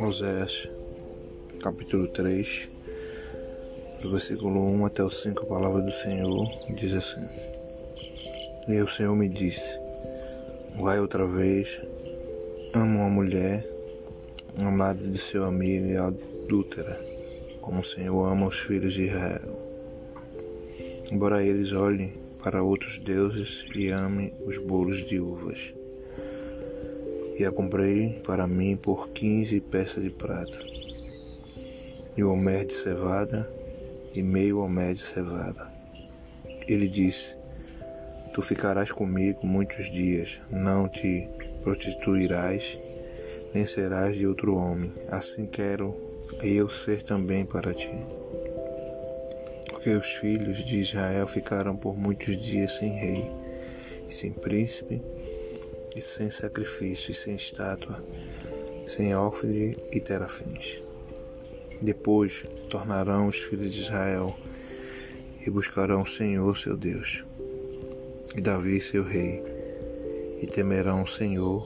Oséias, capítulo 3, do versículo 1 até o 5, a palavra do Senhor diz assim: E o Senhor me disse: Vai outra vez, ama uma mulher, amada de seu amigo e adúltera, como o Senhor ama os filhos de Israel. Embora eles olhem para outros deuses e amem os bolos de uvas e a comprei para mim por quinze peças de prata, e o homer de cevada, e meio homer de cevada. Ele disse: Tu ficarás comigo muitos dias, não te prostituirás, nem serás de outro homem. Assim quero eu ser também para ti. Porque os filhos de Israel ficaram por muitos dias sem rei sem príncipe e sem sacrifício, e sem estátua, sem alfede e terafins. Depois tornarão os filhos de Israel e buscarão o Senhor seu Deus, e Davi seu rei, e temerão o Senhor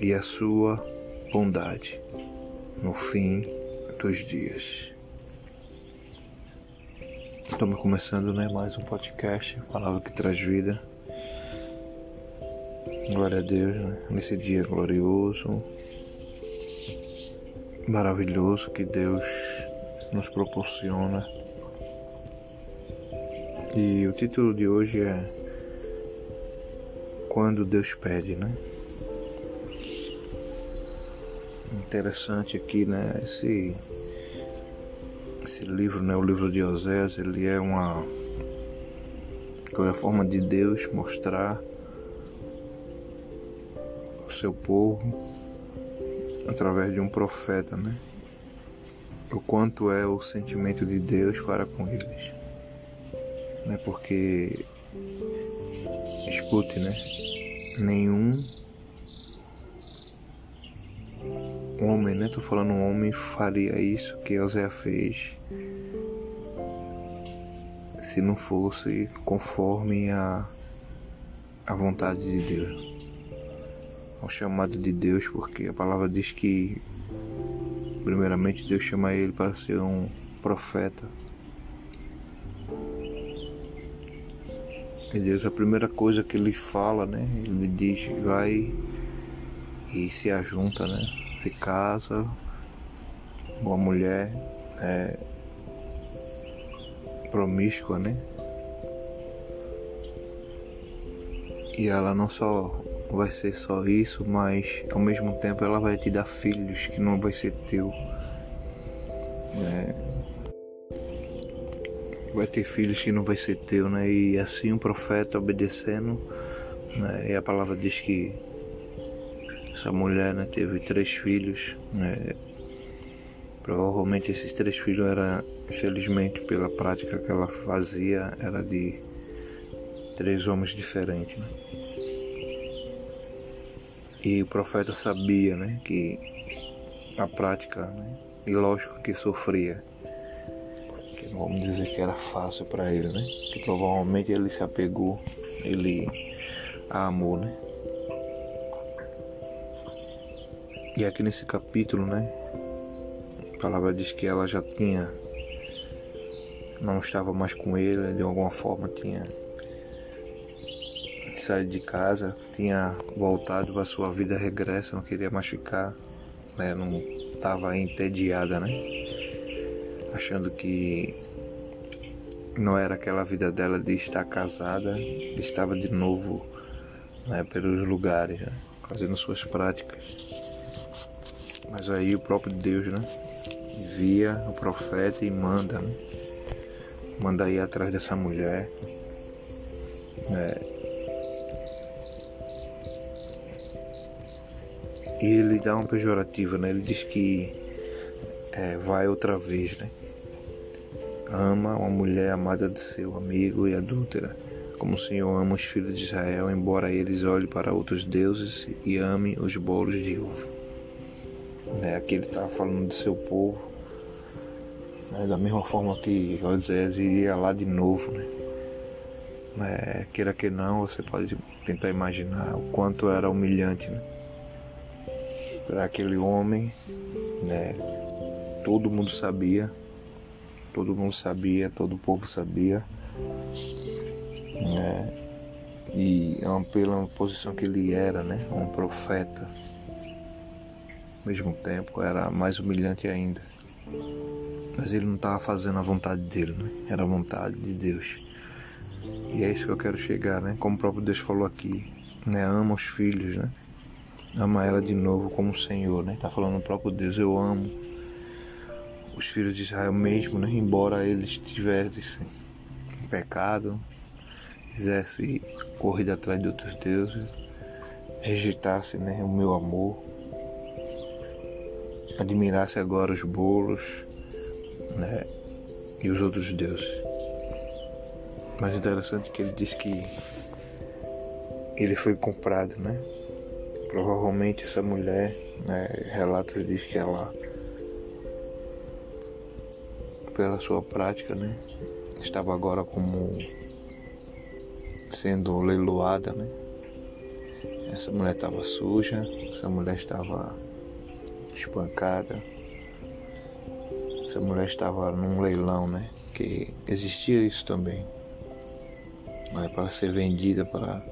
e a sua bondade no fim dos dias. Estamos começando né, mais um podcast, palavra que traz vida. Glória a Deus, né? nesse dia glorioso, maravilhoso que Deus nos proporciona. E o título de hoje é Quando Deus Pede, né? Interessante aqui, né? Esse, esse livro, né? O livro de Oséias, ele é uma, é a forma de Deus mostrar seu povo através de um profeta, né? O quanto é o sentimento de Deus para com eles, né? Porque escute, né? Nenhum homem, né? Tô falando um homem faria isso que José fez se não fosse conforme a, a vontade de Deus ao chamado de Deus, porque a palavra diz que, primeiramente, Deus chama ele para ser um profeta. E Deus, a primeira coisa que ele fala, né? Ele diz: vai e se ajunta, né? Se casa, uma mulher é, promíscua, né? E ela não só vai ser só isso, mas ao mesmo tempo ela vai te dar filhos que não vai ser teu. É, vai ter filhos que não vai ser teu, né? E assim o profeta obedecendo, né? E a palavra diz que essa mulher né, teve três filhos, né? Provavelmente esses três filhos eram, infelizmente, pela prática que ela fazia, era de três homens diferentes, né? E o profeta sabia né, que a prática, né, e lógico que sofria, que vamos dizer que era fácil para ele, né? Que provavelmente ele se apegou, ele a amou, né? E aqui nesse capítulo, né? A palavra diz que ela já tinha, não estava mais com ele, de alguma forma tinha saído de casa, tinha voltado para sua vida regressa, não queria mais ficar, né? não estava entediada, né? Achando que não era aquela vida dela de estar casada, estava de novo né, pelos lugares, né? fazendo suas práticas. Mas aí o próprio Deus, né? Via o profeta e manda, né? Manda ir atrás dessa mulher. Né? E ele dá uma pejorativa, né? Ele diz que é, vai outra vez, né? Ama uma mulher amada de seu amigo e adúltera, como o Senhor ama os filhos de Israel, embora eles olhem para outros deuses e amem os bolos de uva. Né? Aqui ele estava falando do seu povo, né? da mesma forma que Osés iria lá de novo, né? É, queira que não, você pode tentar imaginar o quanto era humilhante né? para aquele homem, né? Todo mundo sabia, todo mundo sabia, todo o povo sabia, né? E pela posição que ele era, né? Um profeta, ao mesmo tempo era mais humilhante ainda. Mas ele não estava fazendo a vontade dele, né? Era a vontade de Deus. E é isso que eu quero chegar, né? Como o próprio Deus falou aqui, né? Ama os filhos, né? Ama ela de novo como o Senhor, né? Tá falando o próprio Deus, eu amo os filhos de Israel mesmo, né? Embora eles tivessem pecado, quisessem correr atrás de outros deuses, rejeitasse né, o meu amor, admirasse agora os bolos né, e os outros deuses. Mas interessante que ele diz que ele foi comprado, né? Provavelmente essa mulher, né, relatos diz que ela pela sua prática, né, estava agora como sendo leiloada, né? Essa mulher estava suja, essa mulher estava espancada, essa mulher estava num leilão, né? Que existia isso também né, para ser vendida, para,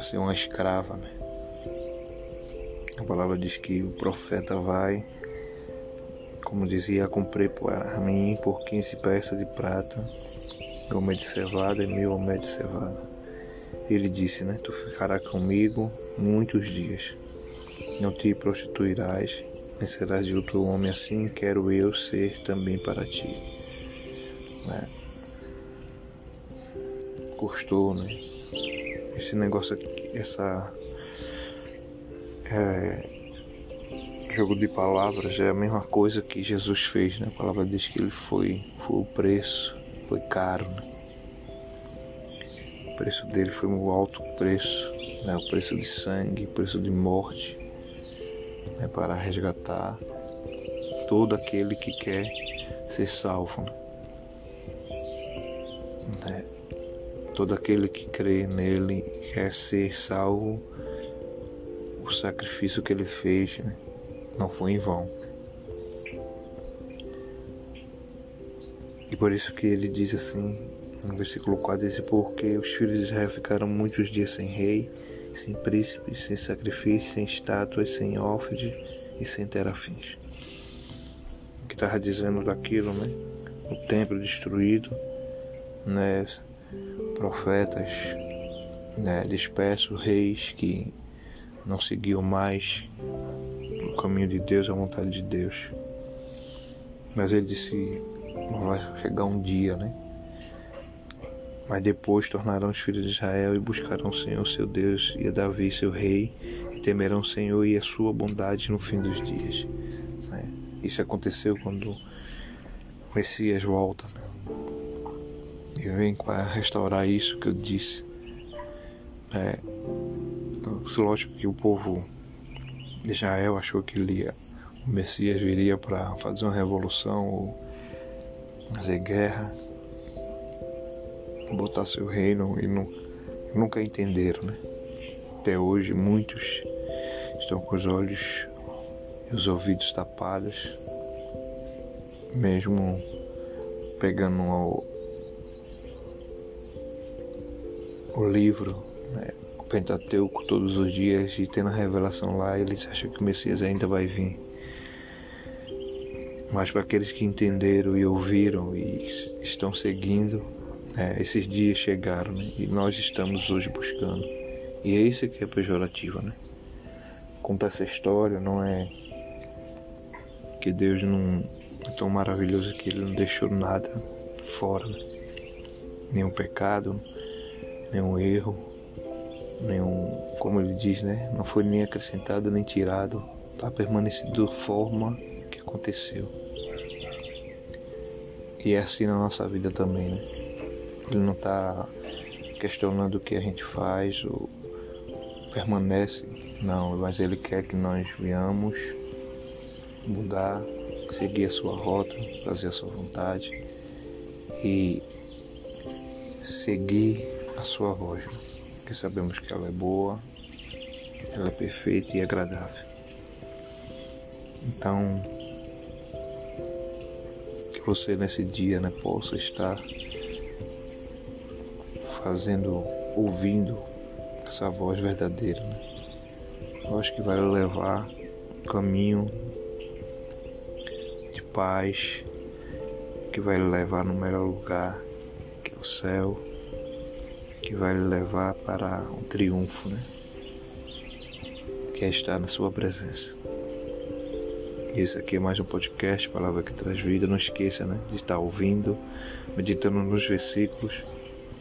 ser uma escrava. Né? A palavra diz que o profeta vai, como dizia, comprei para mim por 15 peças de prata, uma de cevada e mil homem de cevada. Ele disse, né? Tu ficarás comigo muitos dias. Não te prostituirás, nem serás de outro homem assim, quero eu ser também para ti. Né? custou, né? Esse negócio aqui, essa. É, jogo de palavras é a mesma coisa que Jesus fez, né? A palavra diz que ele foi, foi o preço, foi caro, né? O preço dele foi um alto preço, né? O preço de sangue, o preço de morte, né? Para resgatar todo aquele que quer ser salvo, né? né? Todo aquele que crê nele quer ser salvo. O sacrifício que ele fez né, não foi em vão. E por isso que ele diz assim, no versículo 4, diz, porque os filhos de Israel ficaram muitos dias sem rei, sem príncipe, sem sacrifício, sem estátuas, sem ófide e sem terafins. O que estava dizendo daquilo, né? O templo destruído, né? profetas né, dispersos, reis que não seguiam mais o caminho de Deus, a vontade de Deus. Mas ele disse: vai chegar um dia, né? Mas depois tornarão os filhos de Israel e buscarão o Senhor seu Deus e a Davi seu rei e temerão o Senhor e a sua bondade no fim dos dias. Né? Isso aconteceu quando o Messias volta. Né? e vem restaurar isso que eu disse. É, lógico que o povo de Israel achou que ele ia, o Messias viria para fazer uma revolução ou fazer guerra, botar seu reino e não, nunca entenderam, né? Até hoje muitos estão com os olhos e os ouvidos tapados, mesmo pegando o livro, né, o Pentateuco, todos os dias e tendo a revelação lá, eles acham que o Messias ainda vai vir. Mas para aqueles que entenderam e ouviram e estão seguindo, né, esses dias chegaram né, e nós estamos hoje buscando. E é isso que é pejorativo, né? Contar essa história não é que Deus não é tão maravilhoso que Ele não deixou nada fora, né? nenhum pecado, nenhum erro, nenhum, como ele diz, né? Não foi nem acrescentado nem tirado, está permanecido da forma que aconteceu. E é assim na nossa vida também, né? Ele não está questionando o que a gente faz ou permanece, não, mas ele quer que nós venhamos mudar, seguir a sua rota, fazer a sua vontade e seguir a sua voz, né? porque sabemos que ela é boa, ela é perfeita e agradável. Então, que você nesse dia né, possa estar fazendo, ouvindo essa voz verdadeira. Né? Voz que vai levar caminho de paz, que vai levar no melhor lugar, que é o céu, que vai levar para um triunfo, né? Que é estar na sua presença. E esse aqui é mais um podcast, Palavra que Traz Vida. Não esqueça né, de estar ouvindo, meditando nos versículos,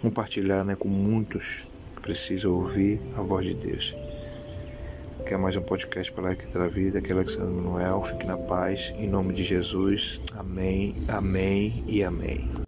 compartilhar né, com muitos que precisam ouvir a voz de Deus. Que é mais um podcast Palavra que Traz Vida. Aqui é Alexandre Manuel. Fique na paz. Em nome de Jesus. Amém, amém e amém.